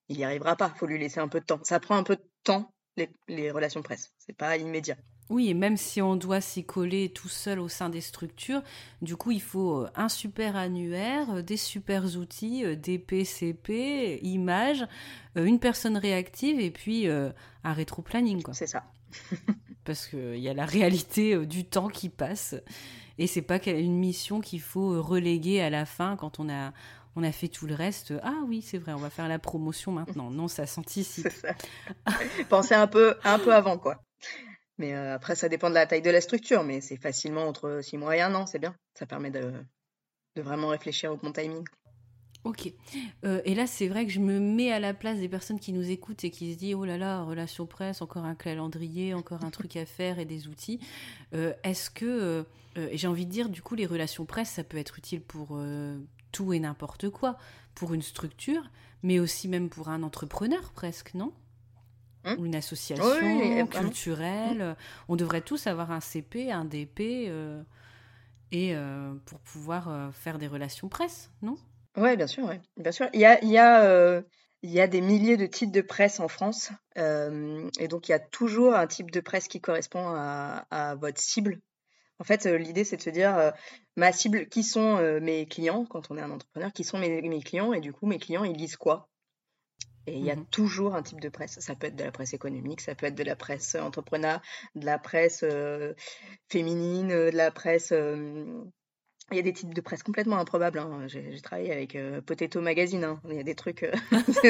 il n'y arrivera pas. Il faut lui laisser un peu de temps. Ça prend un peu de temps, les, les relations presse. C'est pas immédiat. Oui, et même si on doit s'y coller tout seul au sein des structures, du coup, il faut euh, un super annuaire, des super outils, des PCP, images, une personne réactive et puis un rétro-planning. C'est ça. parce qu'il y a la réalité euh, du temps qui passe. Et c'est pas une mission qu'il faut euh, reléguer à la fin quand on a, on a fait tout le reste. Ah oui, c'est vrai, on va faire la promotion maintenant. Non, ça s'anticipe. Pensez un peu, un peu avant, quoi. Mais euh, après, ça dépend de la taille de la structure, mais c'est facilement entre 6 mois et un an, c'est bien. Ça permet de, de vraiment réfléchir au bon timing. Ok. Euh, et là, c'est vrai que je me mets à la place des personnes qui nous écoutent et qui se disent oh là là, relation presse, encore un calendrier, encore un truc à faire et des outils. Euh, est-ce que, j'ai envie de dire, du coup, les relations presse, ça peut être utile pour tout et n'importe quoi, pour une structure, mais aussi même pour un entrepreneur presque, non? Hein Ou une association culturelle. On devrait tous avoir un CP, un DP, et pour pouvoir faire des relations presse, non? Ouais, bien sûr, ouais. Bien sûr. Il y a, il y a, euh, il y a des milliers de titres de presse en France. et donc, il y a toujours un type de presse qui correspond à, votre cible. En fait, l'idée, c'est de se dire, ma cible, qui sont mes clients, quand on est un entrepreneur, qui sont mes, mes clients, et du coup, mes clients, ils lisent quoi? Et il y a mmh toujours un type de presse. Ça peut être de la presse économique, ça peut être de la presse entrepreneur, de la presse féminine, de la presse. Il y a des types de presse complètement improbables. Hein. J'ai travaillé avec Potato Magazine. Hein. Il y a des trucs.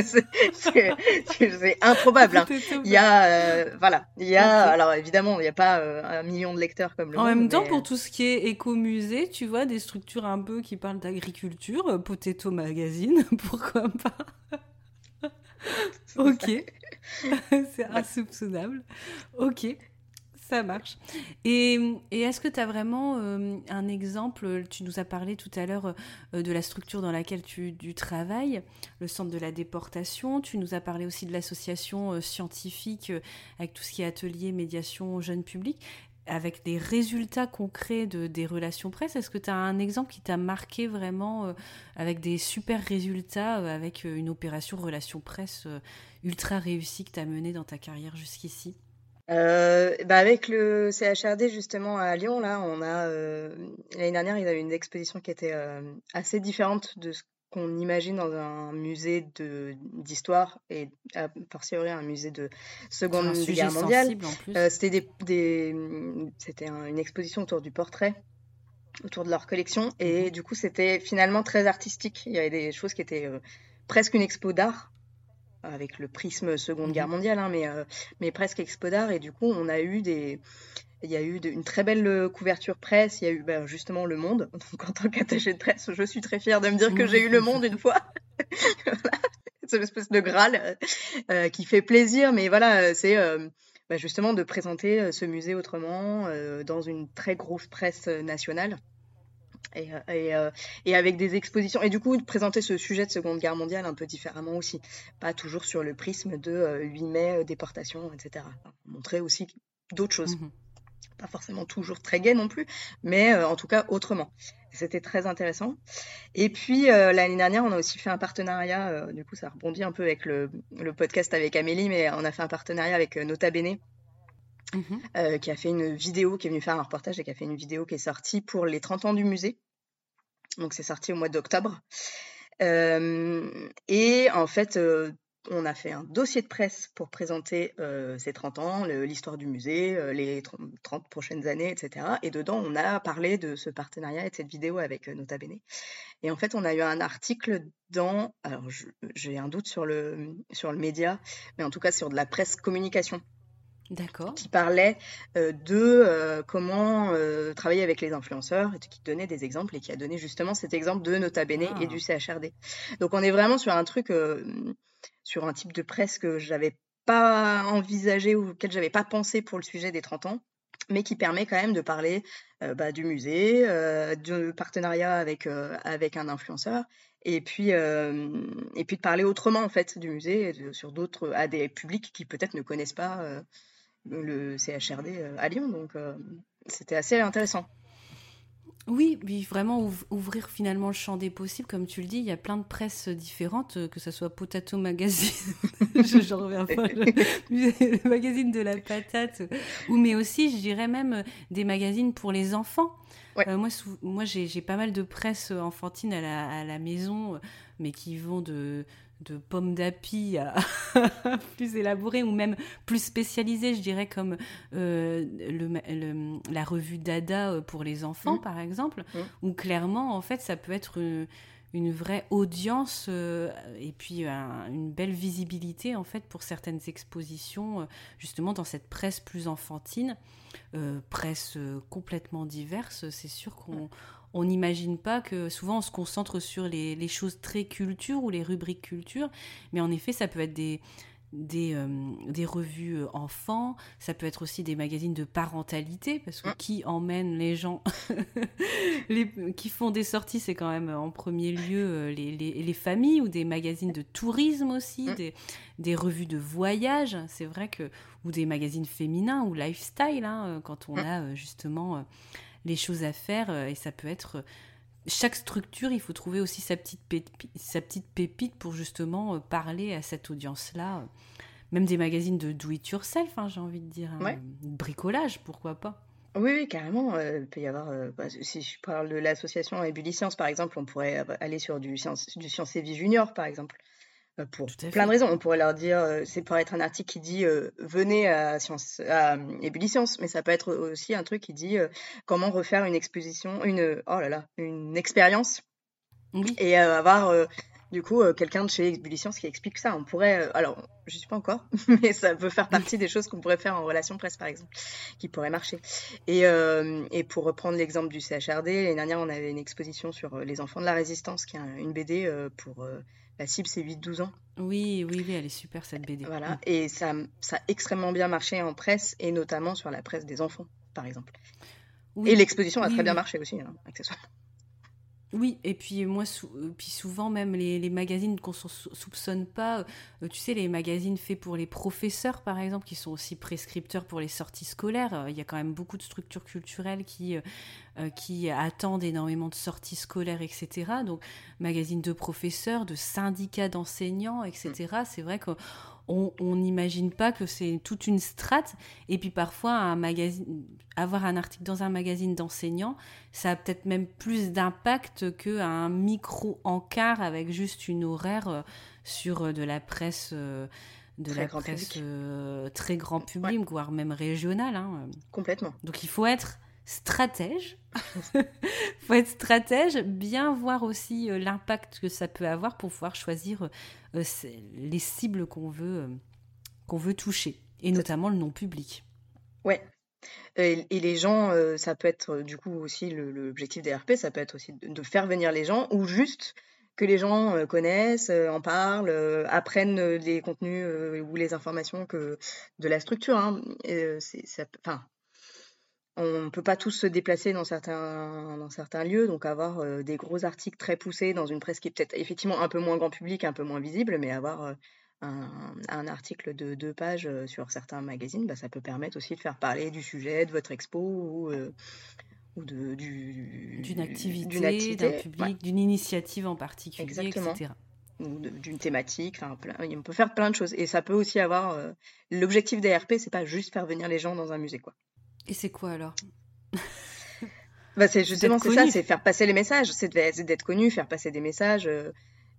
c'est improbable. Hein. Il y a. voilà. Il y a. Alors évidemment, il n'y a pas un million de lecteurs comme le En même temps, pour tout ce qui est écomusée, tu vois, des structures un peu qui parlent d'agriculture, Potato Magazine, pourquoi pas? ok. c'est insoupçonnable. Ok. Ça marche. Et, est-ce que tu as vraiment euh, un exemple Tu nous as parlé tout à l'heure euh, de la structure dans laquelle tu, travailles, le centre de la déportation. Tu nous as parlé aussi de l'association euh, scientifique avec tout ce qui est atelier, médiation, jeune public avec des résultats concrets de, des relations presse. Est-ce que tu as un exemple qui t'a marqué vraiment euh, avec des super résultats, euh, avec euh, une opération relations presse ultra réussie que tu as menée dans ta carrière jusqu'ici? Bah avec le CHRD justement à Lyon, là, on a l'année dernière, il y avait une exposition qui était assez différente de ce qu'on imagine dans un musée d'histoire et a fortiori un musée de Seconde Guerre mondiale. Euh, c'était des, c'était une exposition autour du portrait, autour de leur collection, et mhm. du coup c'était finalement très artistique. Il y avait des choses qui étaient euh, presque une expo d'art avec le prisme Seconde Guerre mhm. mondiale, hein, mais, euh, mais presque expo d'art, et du coup on a eu des il y a eu une très belle euh, couverture presse. Il y a eu ben, justement Le Monde. Donc, en tant qu'attaché de presse, je suis très fière de me dire que j'ai eu Le Monde une fois. C'est une espèce de Graal euh, euh, qui fait plaisir. Mais voilà, c'est ben, justement de présenter ce musée autrement dans une très grosse presse nationale. Et, et, avec des expositions. Et du coup, de présenter ce sujet de Seconde Guerre mondiale un peu différemment aussi. Pas toujours sur le prisme de 8 mai, déportation, etc. montrer aussi d'autres choses. Mmh pas forcément toujours très gai non plus, mais euh, en tout cas autrement. C'était très intéressant. Et puis euh, l'année dernière, on a aussi fait un partenariat, euh, du coup ça rebondit un peu avec le, podcast avec Amélie, mais on a fait un partenariat avec Nota Bene. Mhm. qui a fait une vidéo, qui est venu faire un reportage et qui a fait une vidéo qui est sortie pour les 30 ans du musée. Donc c'est sorti au mois d'octobre. et en fait, on a fait un dossier de presse pour présenter euh, ces 30 ans, l'histoire du musée, euh, les 30 prochaines années, etc. Et dedans, on a parlé de ce partenariat et de cette vidéo avec euh, Nota Bene. Et en fait, on a eu un article dans, alors j'ai un doute sur le, sur le média, mais en tout cas sur de la presse communication. D'accord. Qui parlait de comment travailler avec les influenceurs, qui donnait des exemples et qui a donné justement cet exemple de Nota Bene et ah. du CHRD. Donc on est vraiment sur un truc sur un type de presse que j'avais pas envisagé ou auquel j'avais pas pensé pour le sujet des 30 ans mais qui permet quand même de parler euh, bah, du musée, euh, de partenariat avec, euh, avec un influenceur, et puis, et puis de parler autrement en fait du musée sur d'autres à des publics qui peut-être ne connaissent pas le CHRD à Lyon. Donc c'était assez intéressant. Oui, oui, vraiment ouvrir finalement le champ des possibles, comme tu le dis, il y a plein de presses différentes, euh, que ce soit Potato Magazine, je, reviens pas, le, magazine de la patate, ou mais aussi, je dirais même, euh, des magazines pour les enfants. Euh, moi, moi j'ai pas mal de presse enfantine à la, à la maison, mais qui vont de, de pommes d'api plus élaborées ou même plus spécialisées, je dirais, comme euh, le, la revue Dada euh, pour les enfants, mmh. par exemple, mmh. où clairement, en fait, ça peut être une, vraie audience euh, et puis une belle visibilité, en fait, pour certaines expositions, justement, dans cette presse plus enfantine, presse complètement diverse. C'est sûr qu'on on n'imagine pas que souvent on se concentre sur les, choses très culture ou les rubriques culture, mais en effet ça peut être des, des, euh, revues euh, enfants, ça peut être aussi des magazines de parentalité, parce que qui emmène les gens, qui font des sorties, c'est quand même en premier lieu euh, les, familles, ou des magazines de tourisme aussi, des, revues de voyage, c'est vrai que, ou des magazines féminins, ou lifestyle, hein, quand on a justement les choses à faire euh, et ça peut être chaque structure, il faut trouver aussi sa petite, pépite, sa petite pépite pour justement parler à cette audience-là. Même des magazines de do it yourself, hein, j'ai envie de dire. Hein. Bricolage, pourquoi pas. Oui, oui, carrément. il peut y avoir, bah, si je parle de l'association Ébulliscience, par exemple, on pourrait aller sur du Science, du Science et Vie Junior, par exemple. Euh, pour plein de raisons. On pourrait leur dire, euh, c'est pour être un article qui dit euh, venez à, Science, à mais ça peut être aussi un truc qui dit comment refaire une exposition, une, oh là là, une expérience. Et avoir du coup quelqu'un de chez Ébulliscience qui explique ça. On pourrait, alors je ne suis pas encore, mais ça peut faire partie des choses qu'on pourrait faire en relation presse par exemple, qui pourraient marcher. Et, et pour reprendre l'exemple du CHRD, l'année dernière on avait une exposition sur les enfants de la résistance, qui est une BD pour la cible, c'est 8-12 ans. Oui, oui, oui, elle est super cette BD. Voilà, mm. et ça, ça a extrêmement bien marché en presse, et notamment sur la presse des enfants, par exemple. et l'exposition a très bien marché aussi, hein, accessoirement. Oui, et puis moi, euh, puis souvent même les, magazines qu'on soupçonne pas, euh, tu sais, les magazines faits pour les professeurs, par exemple, qui sont aussi prescripteurs pour les sorties scolaires. Euh, il y a quand même beaucoup de structures culturelles qui, qui attendent énormément de sorties scolaires, etc. Donc, magazines de professeurs, de syndicats d'enseignants, etc. Mm. C'est vrai que on n'imagine pas que c'est toute une strate. Et puis parfois, un magazine, avoir un article dans un magazine d'enseignants, ça a peut-être même plus d'impact qu'un micro-encart avec juste une horaire euh, sur euh, de la presse. Euh, de très la grand presse très grand public, voire même régionale. Hein. Complètement. Donc il faut être stratège. faut être stratège, bien voir aussi l'impact que ça peut avoir pour pouvoir choisir euh, les cibles qu'on veut, euh, qu'on veut toucher, et notamment le non-public. Ouais. Et, les gens, euh, ça peut être du coup aussi l'objectif des RP, ça peut être aussi de, faire venir les gens ou juste que les gens connaissent, en parlent, apprennent les contenus ou les informations que de la structure. Hein. ça, on ne peut pas tous se déplacer dans certains, dans certains lieux, donc avoir euh, des gros articles très poussés dans une presse qui est peut-être effectivement un peu moins grand public, un peu moins visible, mais avoir euh, un, article de deux pages euh, sur certains magazines, bah, ça peut permettre aussi de faire parler du sujet, de votre expo ou, ou de, d'une activité, d'un public, d'une initiative en particulier, Exactement. etc. Ou d'une thématique, enfin, on peut faire plein de choses. Et ça peut aussi avoir. L'objectif des RP, c'est pas juste faire venir les gens dans un musée, quoi. Et c'est quoi alors? Bah c'est justement c'est ça, c'est faire passer les messages, c'est d'être connu, faire passer des messages. Euh,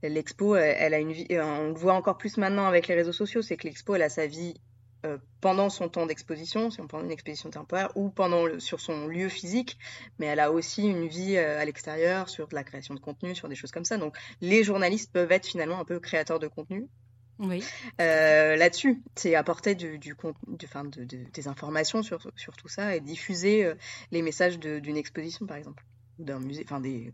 l'expo, elle, a une vie, euh, on le voit encore plus maintenant avec les réseaux sociaux, c'est que l'expo, elle a sa vie euh, pendant son temps d'exposition, si on prend une exposition temporaire, ou pendant sur son lieu physique, mais elle a aussi une vie à l'extérieur sur de la création de contenu, sur des choses comme ça. Donc les journalistes peuvent être finalement un peu créateurs de contenu oui. Euh, là-dessus, c'est apporter du, du, des informations sur, sur, tout ça et diffuser euh, les messages d'une exposition, par exemple, ou d'un musée, enfin des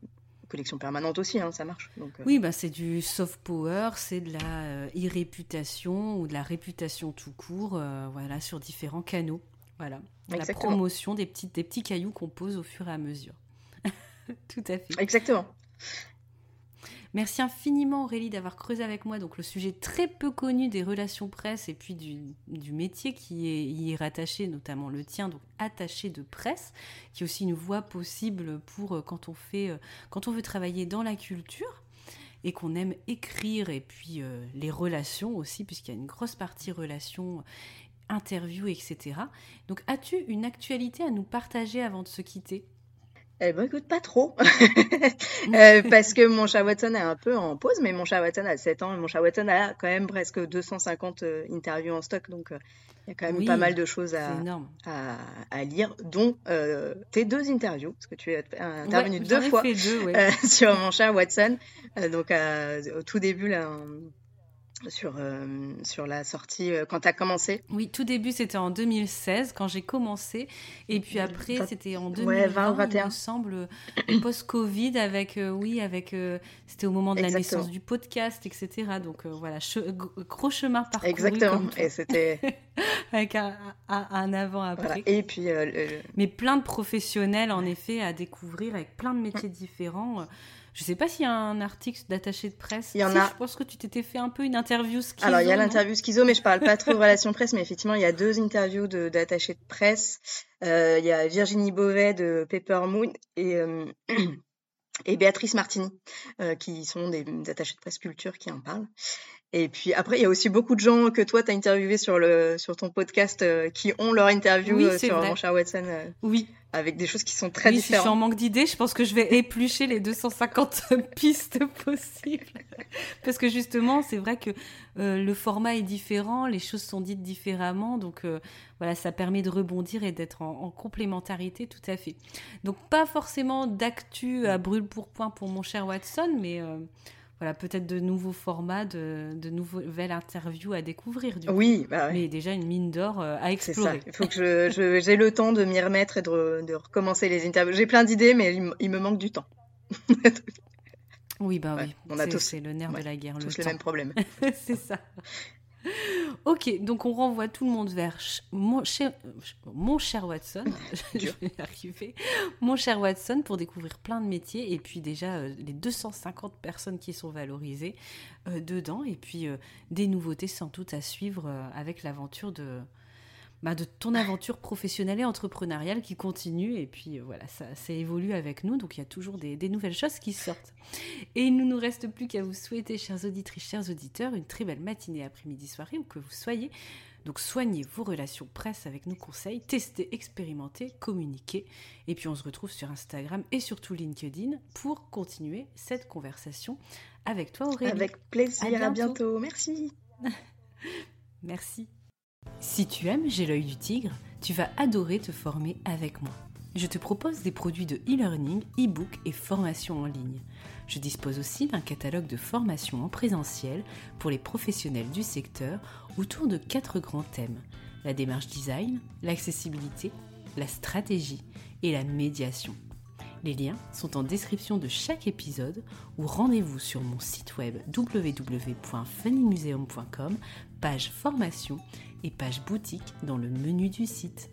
collections permanentes aussi, hein, ça marche. Donc, euh. Oui, bah, c'est du soft power, c'est de la e-réputation ou de la réputation tout court, voilà, sur différents canaux. Voilà, la promotion des, petites, des petits cailloux qu'on pose au fur et à mesure. tout à fait. Exactement. Merci infiniment Aurélie d'avoir creusé avec moi donc le sujet très peu connu des relations presse et puis du, métier qui est, y est rattaché, notamment le tien, donc attaché de presse, qui est aussi une voie possible pour euh, quand on fait, euh, quand on veut travailler dans la culture et qu'on aime écrire et puis euh, les relations aussi puisqu'il y a une grosse partie relations interviews, etc. Donc as-tu une actualité à nous partager avant de se quitter? Eh ben, écoute, pas trop. euh, parce que mon chat Watson est un peu en pause, mais mon chat Watson a 7 ans et mon chat Watson a quand même presque 250 euh, interviews en stock. Donc, euh, il y a quand même pas mal de choses à, à, à, lire, dont tes deux interviews, parce que tu es intervenu deux fois deux, ouais. sur mon chat Watson. donc, au tout début, là, sur, euh, sur la sortie euh, quand tu as commencé Oui, tout début c'était en 2016 quand j'ai commencé et puis après c'était en 2020 ouais, il me semble euh, post-Covid avec oui avec c'était au moment de la naissance du podcast etc. Donc voilà, gros chemin parcouru. Exactement. Et c'était avec un, un, avant après. Et puis mais plein de professionnels en effet à découvrir avec plein de métiers différents. Je sais pas s'il y a un article d'attaché de presse. Il y en a. Je pense que tu t'étais fait un peu une interview schizo. Alors, il y a l'interview schizo, mais je parle pas trop de relations presse, mais effectivement, il y a deux interviews d'attachés de, presse. Euh, il y a Virginie Beauvais de Paper Moon et, euh, et Béatrice Martini, qui sont des, attachés de presse culture qui en parlent. Et puis après, il y a aussi beaucoup de gens que toi, tu as interviewé sur, le, sur ton podcast qui ont leur interview sur Mon cher Watson. oui. Avec des choses qui sont très oui, différentes. Si je suis en manque d'idées, je pense que je vais éplucher les 250 pistes possibles. Parce que justement, c'est vrai que le format est différent, les choses sont dites différemment. Donc voilà, ça permet de rebondir et d'être en, complémentarité tout à fait. Donc pas forcément d'actu à brûle pour point pour mon cher Watson, mais voilà, peut-être de nouveaux formats, de, de nouvelles interviews à découvrir. Du oui, bah mais déjà une mine d'or euh, à explorer. Il faut que je, j'ai le temps de m'y remettre et de, de recommencer les interviews. J'ai plein d'idées, mais il, me manque du temps. oui, bah oui. On a tous. C'est le nerf de la guerre. Tous le les mêmes problèmes. c'est ça. Ok, donc on renvoie tout le monde vers mon cher, mon cher Watson. je vais arriver. Mon cher Watson pour découvrir plein de métiers et puis déjà euh, les 250 personnes qui sont valorisées euh, dedans et puis euh, des nouveautés sans doute à suivre avec l'aventure de, bah, de ton aventure professionnelle et entrepreneuriale qui continue. Et puis euh, voilà, ça, ça, évolue avec nous. Donc il y a toujours des, nouvelles choses qui sortent. Et il ne nous reste plus qu'à vous souhaiter, chers auditrices, chers auditeurs, une très belle matinée, après-midi, soirée, où que vous soyez. Donc soignez vos relations presse avec nos conseils, testez, expérimentez, communiquez. Et puis on se retrouve sur Instagram et surtout LinkedIn pour continuer cette conversation avec toi Aurélie. Avec plaisir, à bientôt. Merci. Merci. Si tu aimes J'ai l'œil du tigre, tu vas adorer te former avec moi. Je te propose des produits de e-learning, e-book et formation en ligne. Je dispose aussi d'un catalogue de formations en présentiel pour les professionnels du secteur autour de quatre grands thèmes. La démarche design, l'accessibilité, la stratégie et la médiation. Les liens sont en description de chaque épisode ou rendez-vous sur mon site web www.funnymuseum.com, page formation et page boutique dans le menu du site.